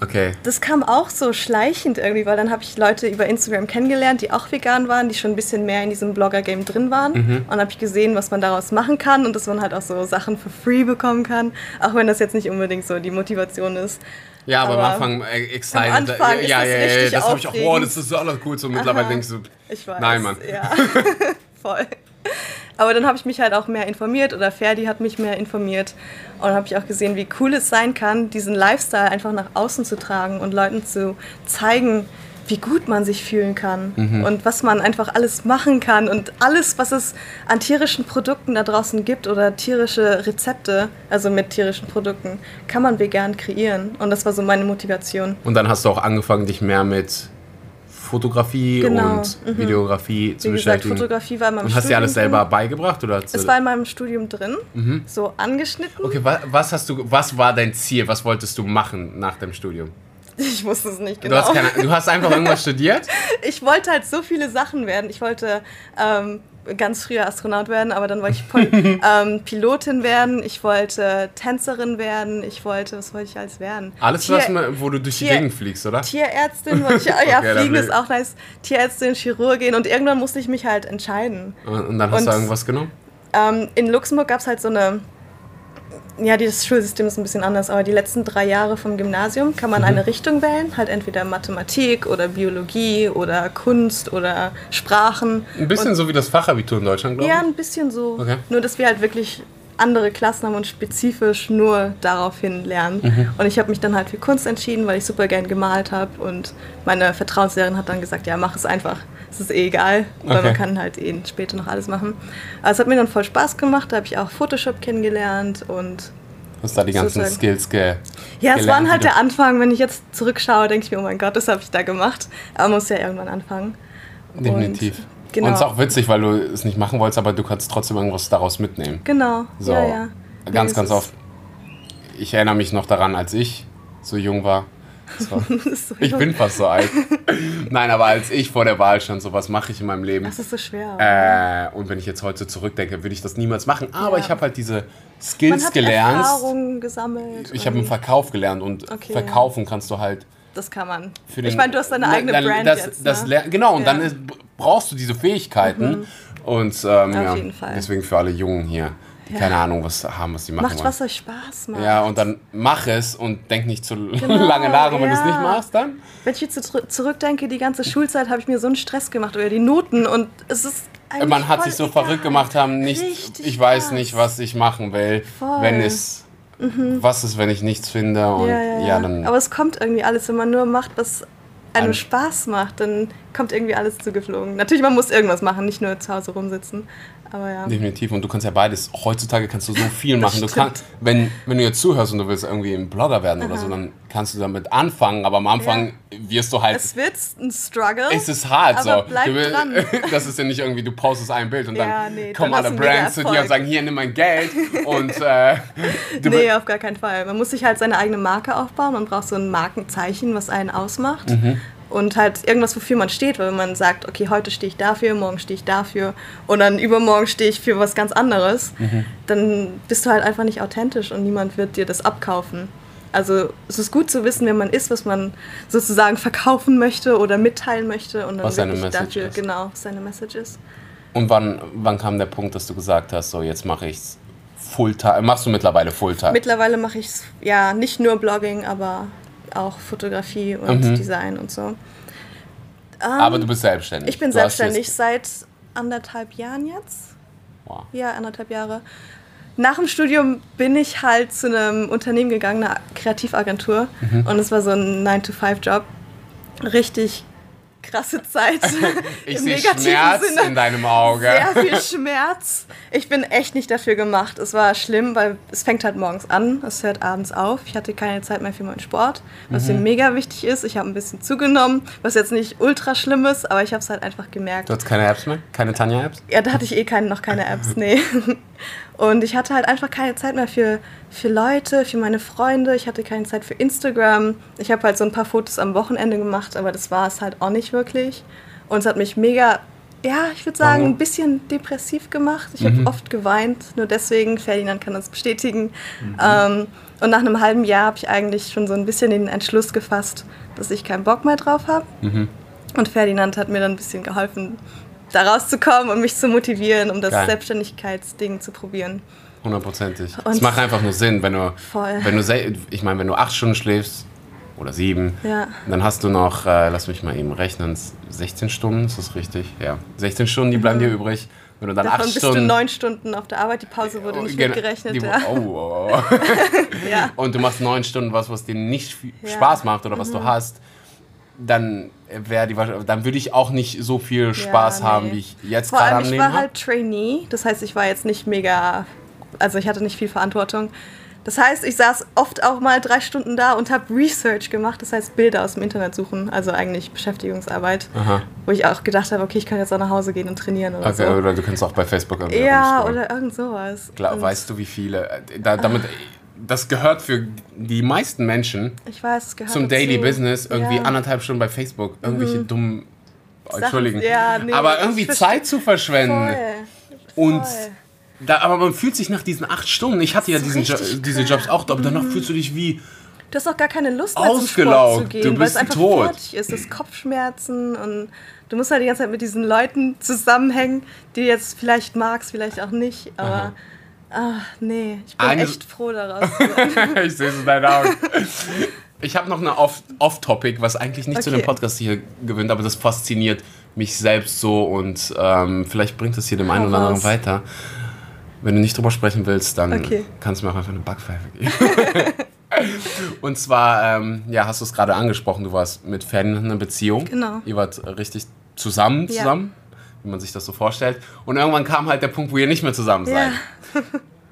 okay, Das kam auch so schleichend irgendwie, weil dann habe ich Leute über Instagram kennengelernt, die auch vegan waren, die schon ein bisschen mehr in diesem Blogger-Game drin waren. Mhm. Und habe ich gesehen, was man daraus machen kann und dass man halt auch so Sachen für free bekommen kann, auch wenn das jetzt nicht unbedingt so die Motivation ist. Ja, aber, am Aber Anfang äh, excited. am Anfang ja, ja, ja, richtig das habe ich auch, wow, das ist so alles cool. So mittlerweile Aha. denkst du, Ich weiß. Nein, Mann. Ja, voll. Aber dann habe ich mich halt auch mehr informiert oder Ferdi hat mich mehr informiert und dann habe ich auch gesehen, wie cool es sein kann, diesen Lifestyle einfach nach außen zu tragen und Leuten zu zeigen, wie gut man sich fühlen kann Mhm. und was man einfach alles machen kann und alles, was es an tierischen Produkten da draußen gibt oder tierische Rezepte, also mit tierischen Produkten, kann man vegan kreieren und das war so meine Motivation. Und dann hast du auch angefangen, dich mehr mit Fotografie Genau, und Videografie zu Wie gesagt, beschäftigen. Fotografie war in meinem und hast dir alles Studium selber drin. beigebracht oder? Es war in meinem Studium drin, so angeschnitten. okay, wa was hast du? Was war dein Ziel? Was wolltest du machen nach dem Studium? Ich wusste es nicht Du, genau. hast keine, du hast einfach irgendwas studiert? ich wollte halt so viele Sachen werden. Ich wollte ähm, ganz früher Astronaut werden, aber dann wollte ich Pol ähm, Pilotin werden. Ich wollte Tänzerin werden. Ich wollte, was wollte ich alles werden? Alles, Tier- was, man- wo du durch die Tier- Gegend fliegst, oder? Tierärztin wollte ich, ja, ja Okay, fliegen ist auch nice. Tierärztin, Chirurgin und irgendwann musste ich mich halt entscheiden. Und, und dann hast Und- du irgendwas genommen? Ähm, in Luxemburg gab es halt so eine. Ja, das Schulsystem ist ein bisschen anders, aber die letzten drei Jahre vom Gymnasium kann man eine Richtung wählen, halt entweder Mathematik oder Biologie oder Kunst oder Sprachen. Ein bisschen so wie das Fachabitur in Deutschland, glaube Ja, ich. ein bisschen so. Okay. Nur, dass wir halt wirklich andere Klassen haben und spezifisch nur daraufhin lernen. Mhm. Und ich habe mich dann halt für Kunst entschieden, weil ich super gern gemalt habe. Und meine Vertrauenslehrerin hat dann gesagt, ja, mach es einfach. Es ist eh egal, weil Okay. man kann halt eh später noch alles machen. Aber es hat mir dann voll Spaß gemacht. Da habe ich auch Photoshop kennengelernt und Hast da die ganzen sozusagen. Skills ge ja, es gelernt, war halt der Anfang. Wenn ich jetzt zurückschaue, denke ich mir, oh mein Gott, das habe ich da gemacht. Aber man muss ja irgendwann anfangen. Definitiv. Und, genau. Und es ist auch witzig, weil du es nicht machen wolltest, aber du kannst trotzdem irgendwas daraus mitnehmen. Genau. So, ja, ja. ganz, Nee, ganz oft. Ich erinnere mich noch daran, als ich so jung war. So ich bin fast so alt. Nein, aber als ich vor der Wahl stand, so was mache ich in meinem Leben. Das ist so schwer. Äh, und wenn ich jetzt heute zurückdenke, würde ich das niemals machen. Aber Ja. ich habe halt diese Man Skills hat gelernt. Erfahrungen gesammelt. Ich habe im Verkauf gelernt und Okay, verkaufen kannst du halt Das kann man. den. ich meine, du hast deine eigene Brand das, jetzt. das ne? Genau, und Ja. dann ist, brauchst du diese Fähigkeiten. Und ähm, ja, jeden Fall. deswegen für alle Jungen hier, Ja. keine Ahnung, was haben, was die machen Macht, wollen. was euch Spaß macht. Ja, und dann mach es und denk nicht zu Genau, lange nach. Und wenn du es ja. nicht machst, dann. Wenn ich jetzt zurückdenke, die ganze Schulzeit habe ich mir so einen Stress gemacht über die Noten und es ist eigentlich Man hat sich so egal. verrückt gemacht, haben nicht. Richtig ich weiß nicht, was ich machen will. Voll. Mhm. Wenn es. Was ist, wenn ich nichts finde? Und Ja, ja, ja. dann. Aber es kommt irgendwie alles, wenn man nur macht, was einem Spaß macht, dann kommt irgendwie alles zugeflogen. Natürlich, man muss irgendwas machen, nicht nur zu Hause rumsitzen. Ja. Definitiv. Und du kannst ja beides. Heutzutage kannst du so viel machen. Du kannst, wenn, wenn du jetzt zuhörst und du willst irgendwie ein Blogger werden oder so, dann kannst du damit anfangen. Aber am Anfang wirst du halt. Es wird ein Struggle. Es ist hart aber so. bleib du dran. Das ist ja nicht irgendwie, du postest ein Bild und dann Ja, nee, kommen dann alle Brands zu dir und sagen, hier, nimm mein Geld. und äh, du nee, auf gar keinen Fall. Man muss sich halt seine eigene Marke aufbauen. Man braucht so ein Markenzeichen, was einen ausmacht. Mhm. Und halt irgendwas, wofür man steht. Weil wenn man sagt, okay, heute stehe ich dafür, morgen stehe ich dafür und dann übermorgen stehe ich für was ganz anderes, Mhm. dann bist du halt einfach nicht authentisch und niemand wird dir das abkaufen. Also es ist gut zu wissen, wer man ist, was man sozusagen verkaufen möchte oder mitteilen möchte und dann Was seine Message dafür, ist. genau, was seine Message ist. Und wann, wann kam der Punkt, dass du gesagt hast, so jetzt mache ich's Fulltime? Machst du mittlerweile Fulltime? Mittlerweile mache ich ja nicht nur Blogging, aber auch Fotografie und Mhm. Design und so. Aber du bist selbstständig. Ich bin Du selbstständig seit anderthalb Jahren jetzt. Wow. Ja, anderthalb Jahre. Nach dem Studium bin ich halt zu einem Unternehmen gegangen, einer Kreativagentur. Mhm. Und es war so ein 9-to-5-Job. Richtig krasse Zeit. Ich sehe Schmerz Sinne. in deinem Auge. Sehr viel Schmerz. Ich bin echt nicht dafür gemacht. Es war schlimm, weil es fängt halt morgens an, es hört abends auf. Ich hatte keine Zeit mehr für meinen Sport, was Mhm. mir mega wichtig ist. Ich habe ein bisschen zugenommen, was jetzt nicht ultra schlimm ist, aber ich habe es halt einfach gemerkt. Du hast keine Apps mehr? Keine Tanja-Apps? Ja, da hatte ich eh keine, noch keine Apps, nee. Und ich hatte halt einfach keine Zeit mehr für, für Leute, für meine Freunde. Ich hatte keine Zeit für Instagram. Ich habe halt so ein paar Fotos am Wochenende gemacht, aber das war es halt auch nicht wirklich. Und es hat mich mega, ja, ich würde sagen, ein bisschen depressiv gemacht. Ich habe oft geweint, nur deswegen, Ferdinand kann das bestätigen. Ähm, und nach einem halben Jahr habe ich eigentlich schon so ein bisschen den Entschluss gefasst, dass ich keinen Bock mehr drauf habe. Und Ferdinand hat mir dann ein bisschen geholfen, da rauszukommen und mich zu motivieren, um das Geil. Selbstständigkeitsding zu probieren. Hundertprozentig. Und- Es macht einfach nur Sinn, wenn du, Voll. wenn du, ich meine, wenn du acht Stunden schläfst oder sieben, Ja. dann hast du noch, äh, lass mich mal eben rechnen, 16 Stunden, ist das richtig? Ja, 16 Stunden, die bleiben dir übrig. Wenn du dann Mhm. Davon acht bist Stunden du neun Stunden auf der Arbeit, die Pause wurde nicht Genau, mitgerechnet. die- ja. oh, oh, oh. ja. und du machst neun Stunden was, was dir nicht Ja. Mhm. Spaß macht oder was du hast, dann wäre die dann würde ich auch nicht so viel Spaß Ja, haben, nee. wie ich jetzt Vor gerade allem, am ich Leben war halt Trainee, das heißt, ich war jetzt nicht mega, also ich hatte nicht viel Verantwortung. Das heißt, ich saß oft auch mal drei Stunden da und habe Research gemacht, das heißt Bilder aus dem Internet suchen, also eigentlich Beschäftigungsarbeit, Aha. wo ich auch gedacht habe, okay, ich kann jetzt auch nach Hause gehen und trainieren oder Okay, so. oder du kannst auch bei Facebook Ja, oder irgend sowas. Klar, Und weißt du, wie viele. äh, Da, damit, das gehört für die meisten Menschen ich weiß, es gehört zum Daily dazu. Business irgendwie Ja. Mhm. anderthalb Stunden bei Facebook. Irgendwelche dummen. Sachen- Entschuldigen. ja, nee, aber irgendwie Zeit zu verschwenden. Voll. Und Voll. da, aber man fühlt sich nach diesen acht Stunden, ich hatte ja diesen jo richtig diese krass. Jobs auch, aber danach fühlst du dich wie. Du hast auch gar keine Lust mehr zum Sport Ausgelaugt. zu gehen, Du weil bist es einfach tot. fertig ist. Das Kopfschmerzen und du musst halt die ganze Zeit mit diesen Leuten zusammenhängen, die du jetzt vielleicht magst, vielleicht auch nicht. Aber ach, nee, ich bin Eine- echt froh daraus. zu ich sehe es in deinen Augen. Ich habe noch eine Off- Off-Topic, was eigentlich nicht zu Okay. dem Podcast hier gewöhnt, aber das fasziniert mich selbst so und ähm, vielleicht bringt es hier dem einen oder anderen weiter. Wenn du nicht drüber sprechen willst, dann Okay. kannst du mir auch einfach eine Backpfeife geben. und zwar, ähm, ja, hast du es gerade angesprochen, du warst mit Ferdinand in einer Beziehung. Genau. Ihr wart richtig zusammen, Ja. zusammen, wie man sich das so vorstellt. Und irgendwann kam halt der Punkt, wo ihr nicht mehr zusammen seid. ja,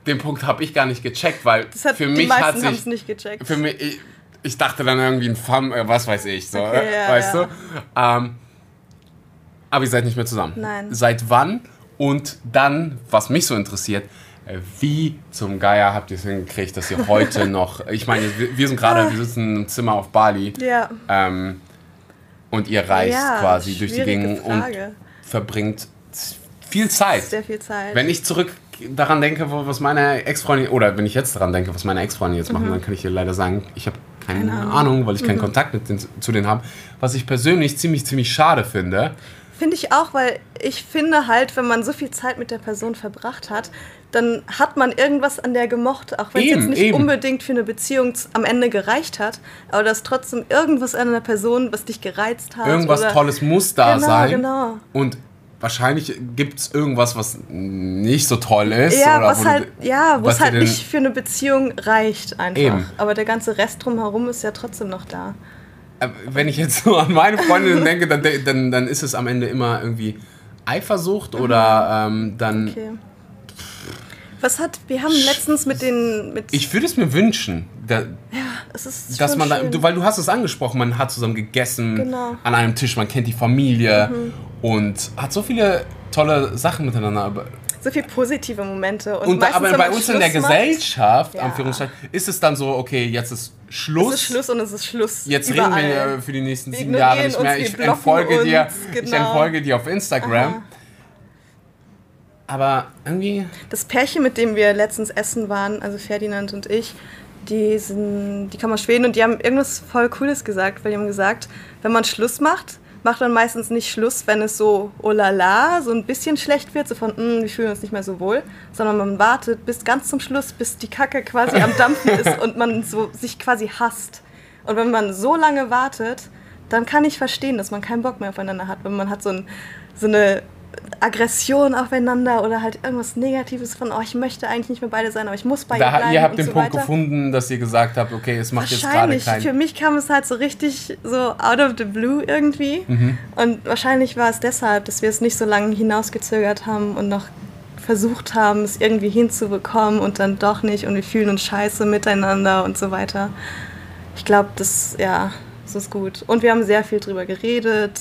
Den Punkt habe ich gar nicht gecheckt, weil hat, für mich hat sich nicht gecheckt. für mich, ich, ich dachte dann irgendwie ein Fam, äh, was weiß ich, so, Okay, äh, ja, weißt ja. du? Ähm, aber ihr seid nicht mehr zusammen. Nein. Seit wann? Und dann, was mich so interessiert, äh, wie zum Geier habt ihr es hingekriegt, dass ihr heute noch, ich meine, wir, sind gerade, wir sitzen im Zimmer auf Bali ja, ähm, und ihr reist ja quasi durch die Gegend Frage. Verbringt viel Zeit. Sehr viel Zeit. Wenn ich zurück daran denke, was meine Ex-Freundin, oder wenn ich jetzt daran denke, was meine Ex-Freundin jetzt machen, dann kann ich dir leider sagen, ich habe keine, Mhm. Keine Ahnung. Ahnung. weil ich keinen Kontakt mit den, zu denen habe. Was ich persönlich ziemlich, ziemlich schade finde. Finde ich auch, weil ich finde halt, wenn man so viel Zeit mit der Person verbracht hat, dann hat man irgendwas an der gemocht, auch wenn es jetzt nicht eben. unbedingt für eine Beziehung am Ende gereicht hat, aber da ist trotzdem irgendwas an der Person, was dich gereizt hat. Irgendwas oder Tolles muss da Genau, sein. genau. Und wahrscheinlich gibt es irgendwas, was nicht so toll ist. Ja, oder wo was du- halt, ja, wo was halt nicht für eine Beziehung reicht einfach. Eben. Aber der ganze Rest drumherum ist ja trotzdem noch da. Äh, Wenn ich jetzt so an meine Freundin denke, dann, dann, dann ist es am Ende immer irgendwie Eifersucht oder ähm, dann. Mhm. Okay. Was hat, wir haben letztens mit den, mit, Ich würde es mir wünschen, da, es ist dass man da, du, weil du hast es angesprochen, man hat zusammen gegessen Genau. Mhm. an einem Tisch, man kennt die Familie und hat so viele tolle Sachen miteinander. So viele positive Momente. Und, und da, aber bei uns in der Schluss macht, Gesellschaft, Ja. Ist es dann so, okay, jetzt ist Schluss. Es ist Schluss und es ist Schluss. Jetzt überall. reden wir für die nächsten Wir sieben Jahre nicht mehr. uns, Ich entfolge dir, uns, ich genau. entfolge dir auf Instagram. Aha. Aber irgendwie, Das Pärchen, mit dem wir letztens essen waren, also Ferdinand und ich, die, sind, die kommen aus Schweden und die haben irgendwas voll Cooles gesagt, weil die haben gesagt, wenn man Schluss macht, macht man meistens nicht Schluss, wenn es so oh la la, so ein bisschen schlecht wird, so von, "Mm, wir fühlen uns nicht mehr so wohl, sondern man wartet bis ganz zum Schluss, bis die Kacke quasi am Dampfen ist und man so sich quasi hasst. Und wenn man so lange wartet, dann kann ich verstehen, dass man keinen Bock mehr aufeinander hat, wenn man hat so, ein, so eine Aggression aufeinander oder halt irgendwas Negatives von, oh, ich möchte eigentlich nicht mehr beide sein, aber ich muss bei ihr Da, bleiben. ihr habt den so Punkt weiter. gefunden, dass ihr gesagt habt, okay, es macht jetzt gerade Wahrscheinlich. Für keinen... mich kam es halt so richtig so out of the blue irgendwie. Mhm. Und wahrscheinlich war es deshalb, dass wir es nicht so lange hinausgezögert haben und noch versucht haben, es irgendwie hinzubekommen und dann doch nicht und wir fühlen uns scheiße miteinander und so weiter. Ich glaube, das, ja, das ist gut. Und wir haben sehr viel drüber geredet.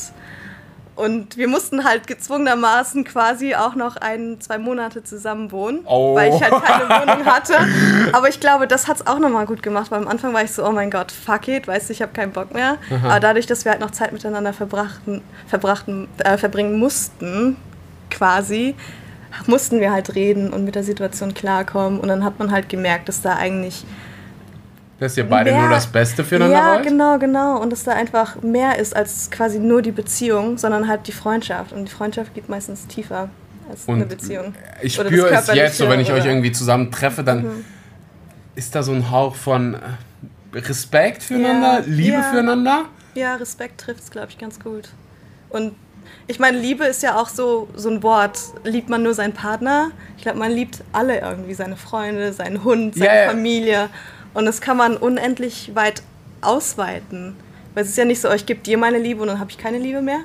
Und wir mussten halt gezwungenermaßen quasi auch noch ein, zwei Monate zusammen wohnen, Oh. weil ich halt keine Wohnung hatte. Aber ich glaube, das hat es auch nochmal gut gemacht, weil am Anfang war ich so, oh mein Gott, fuck it, weißt du, ich habe keinen Bock mehr. Aber dadurch, dass wir halt noch Zeit miteinander verbrachten, verbrachten, äh, verbringen mussten, quasi, mussten wir halt reden und mit der Situation klarkommen. Und dann hat man halt gemerkt, dass da eigentlich Dass ihr beide mehr- nur das Beste füreinander ja, wollt? genau, genau. Und dass da einfach mehr ist als quasi nur die Beziehung, sondern halt die Freundschaft. Und die Freundschaft geht meistens tiefer als eine Und Beziehung. Ich Oder spüre es jetzt, so wenn ich euch Körperliche irgendwie zusammen treffe, dann Mhm. ist da so ein Hauch von äh, Respekt füreinander, Ja, Liebe ja. füreinander. Ja, Respekt trifft es, glaube ich, ganz gut. Und ich meine, Liebe ist ja auch so, so ein Wort. Liebt man nur seinen Partner? Ich glaube, man liebt alle irgendwie, seine Freunde, seinen Hund, seine Ja, ja. Familie. Und das kann man unendlich weit ausweiten. Weil es ist ja nicht so, oh, ich gebe dir meine Liebe und dann habe ich keine Liebe mehr.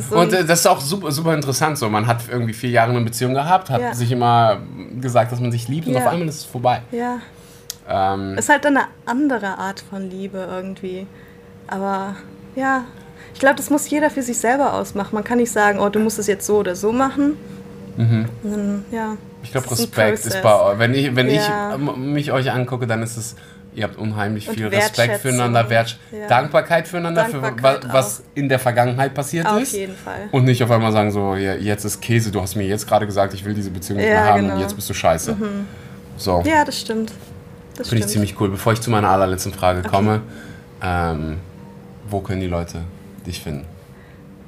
So Und äh, das ist auch super, super interessant so. Man hat irgendwie vier Jahre eine Beziehung gehabt, hat Ja. sich immer gesagt, dass man sich liebt und Ja. auf einmal ist es vorbei. ja, Ähm, ist halt eine andere Art von Liebe irgendwie. Aber ja, ich glaube, das muss jeder für sich selber ausmachen. Man kann nicht sagen, oh, du musst es jetzt so oder so machen. Und dann, ja. Mhm. ich glaube, Respekt ist bei euch. Wenn ich, wenn Ja. ich mich euch angucke, dann ist es, ihr habt unheimlich viel Respekt füreinander, Wert, Ja. Dankbarkeit füreinander, für Dankbarkeit wa- was in der Vergangenheit passiert Auf ist. jeden Fall. Und nicht auf einmal sagen so, ja, jetzt ist Käse, du hast mir jetzt gerade gesagt, ich will diese Beziehung nicht mehr haben genau. und jetzt bist du scheiße. So, Ja, das stimmt. Das finde ich ziemlich cool. Bevor ich zu meiner allerletzten Frage komme, ähm, wo können die Leute dich finden?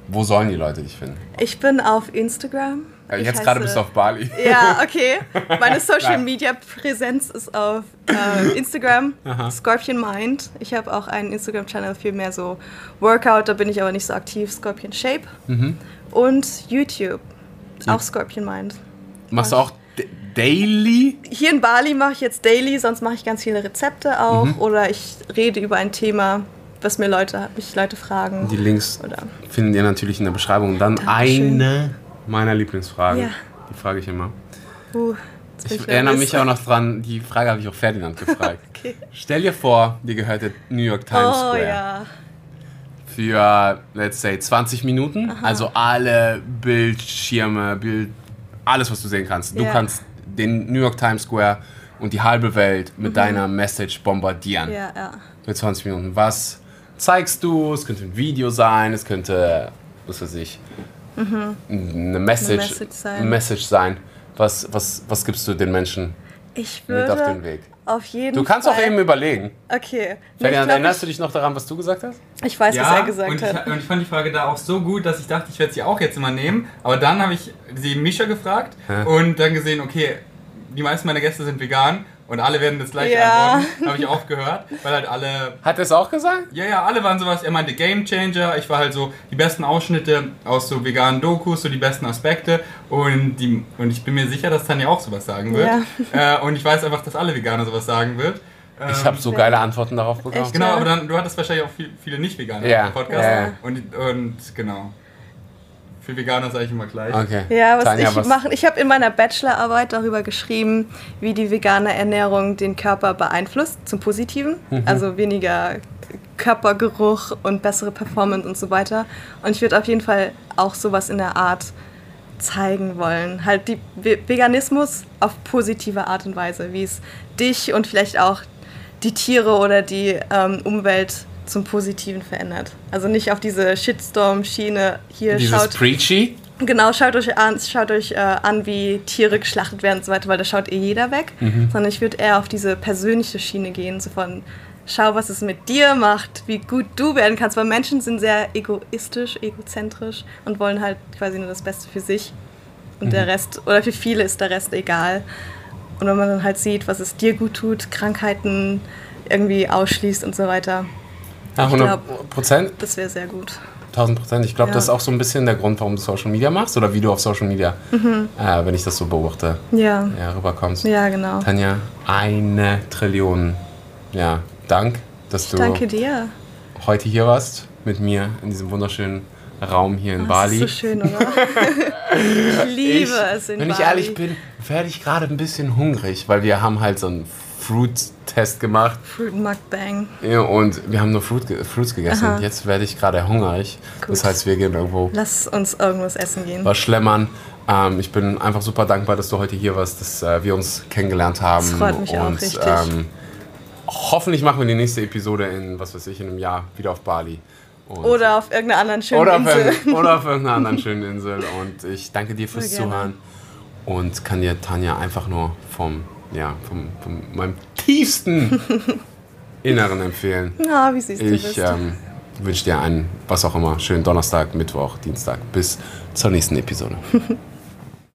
Wo sollen die Leute dich finden? Ich bin auf Instagram. Ich jetzt gerade bist du auf Bali. Ja, okay. Meine Social. Media Präsenz ist auf äh, Instagram, Scorpion Mind. Ich habe auch einen Instagram-Channel für mehr so Workout, da bin ich aber nicht so aktiv, Scorpion Shape. Mhm. Und YouTube, auch Scorpion Mind. Machst du auch Daily? Hier in Bali mache ich jetzt Daily, sonst mache ich ganz viele Rezepte auch. Mhm. Oder ich rede über ein Thema, was mir Leute, mich Leute fragen. Die Links Oder findet ihr natürlich in der Beschreibung. Und dann Dankeschön. eine meiner Lieblingsfragen. Ja. Die frage ich immer. uh, Ich erinnere mich auch noch dran, die Frage habe ich auch Ferdinand gefragt. Okay. Stell dir vor, dir gehört der New York Times Oh Square. ja. Für, let's say, 20 Minuten. Also alle Bildschirme, Bild, alles, was du sehen kannst. Du Ja. kannst den New York Times Square und die halbe Welt mit deiner Message bombardieren. Mhm. Ja, ja. Für 20 Minuten. Was zeigst du? Es könnte ein Video sein, es könnte, was weiß ich, eine Message, Message sein. Message sein. Was, was, was gibst du den Menschen Ich mit auf den würde Weg? auf jeden Du kannst Fall. auch eben überlegen. Okay. Ferdinand, erinnerst du ich, dich noch daran, was du gesagt hast? ich weiß, was er gesagt und hat. Ich, und ich fand die Frage da auch so gut, dass ich dachte, ich werde sie auch jetzt immer nehmen. Aber dann habe ich sie Misha gefragt Hä? und dann gesehen, okay, die meisten meiner Gäste sind vegan und alle werden das gleiche Ja. antworten. Habe ich aufgehört, weil halt alle Hat er es auch gesagt? Ja, ja, alle waren sowas. Er meinte Game Changer. Ich war halt so die besten Ausschnitte aus so veganen Dokus, so die besten Aspekte. Und, die, und ich bin mir sicher, dass Tanja auch sowas sagen wird. Äh, und ich weiß einfach, dass alle Veganer sowas sagen wird. Ähm, Ich habe so geile Antworten darauf bekommen. Echt? Genau, Ja. aber dann, du hattest wahrscheinlich auch viel, viele Nicht-Veganer Ja, im Podcast. ja, ja. Und, und genau. Für Veganer sage ich immer gleich. Okay. Ja, was Tanja, ich mache, ich habe in meiner Bachelorarbeit darüber geschrieben, wie die vegane Ernährung den Körper beeinflusst zum Positiven, Mhm. also weniger Körpergeruch und bessere Performance und so weiter. Und ich würde auf jeden Fall auch sowas in der Art zeigen wollen, halt die Ve- Veganismus auf positive Art und Weise, wie es dich und vielleicht auch die Tiere oder die ähm, Umwelt zum Positiven verändert. Also nicht auf diese Shitstorm-Schiene hier Dieses schaut. Preachy. Genau, schaut euch an, schaut euch äh, an, wie Tiere geschlachtet werden und so weiter, weil da schaut eh jeder weg. Sondern ich würde eher auf diese persönliche Schiene gehen, so von schau, was es mit dir macht, wie gut du werden kannst, weil Menschen sind sehr egoistisch, egozentrisch und wollen halt quasi nur das Beste für sich. Und der Rest, oder für viele ist der Rest egal. Und wenn man dann halt sieht, was es dir gut tut, Krankheiten irgendwie ausschließt und so weiter, Ja, Ich 100 Prozent. das wäre sehr gut. 1000 Prozent. Ich glaube, Ja. das ist auch so ein bisschen der Grund, warum du Social Media machst oder wie du auf Social Media, Mhm. äh, wenn ich das so beobachte, Ja. ja, rüberkommst. Ja, genau. Tanja, eine Trillion. Ja, Dank, dass du Danke dir. heute hier warst mit mir in diesem wunderschönen Raum hier in Das Bali. ist so schön, oder? ich liebe es in Wenn ich Bali. ehrlich bin, werde ich gerade ein bisschen hungrig, weil wir haben halt so einen Fruit-Test gemacht Fruit Mukbang. ja, und wir haben nur Fruit, Fruits gegessen. Aha. Und jetzt werde ich gerade hungrig. Das Gut. heißt, wir gehen irgendwo Lass uns irgendwas essen gehen. was schlemmern. Ähm, ich bin einfach super dankbar, dass du heute hier warst, dass äh, wir uns kennengelernt haben. Das freut mich auch und, richtig. Ähm, hoffentlich machen wir die nächste Episode in, was weiß ich, in einem Jahr wieder auf Bali. Und Oder auf irgendeiner anderen schönen oder, auf, Insel. irgendein- oder auf irgendeiner anderen schönen Insel. Und ich danke dir fürs. Zuhören und kann dir Tanja einfach nur vom, ja, vom, vom meinem tiefsten Inneren empfehlen. Ja, wie süß du Ich ähm, wünsche dir einen, was auch immer, schönen Donnerstag, Mittwoch, Dienstag. Bis zur nächsten Episode.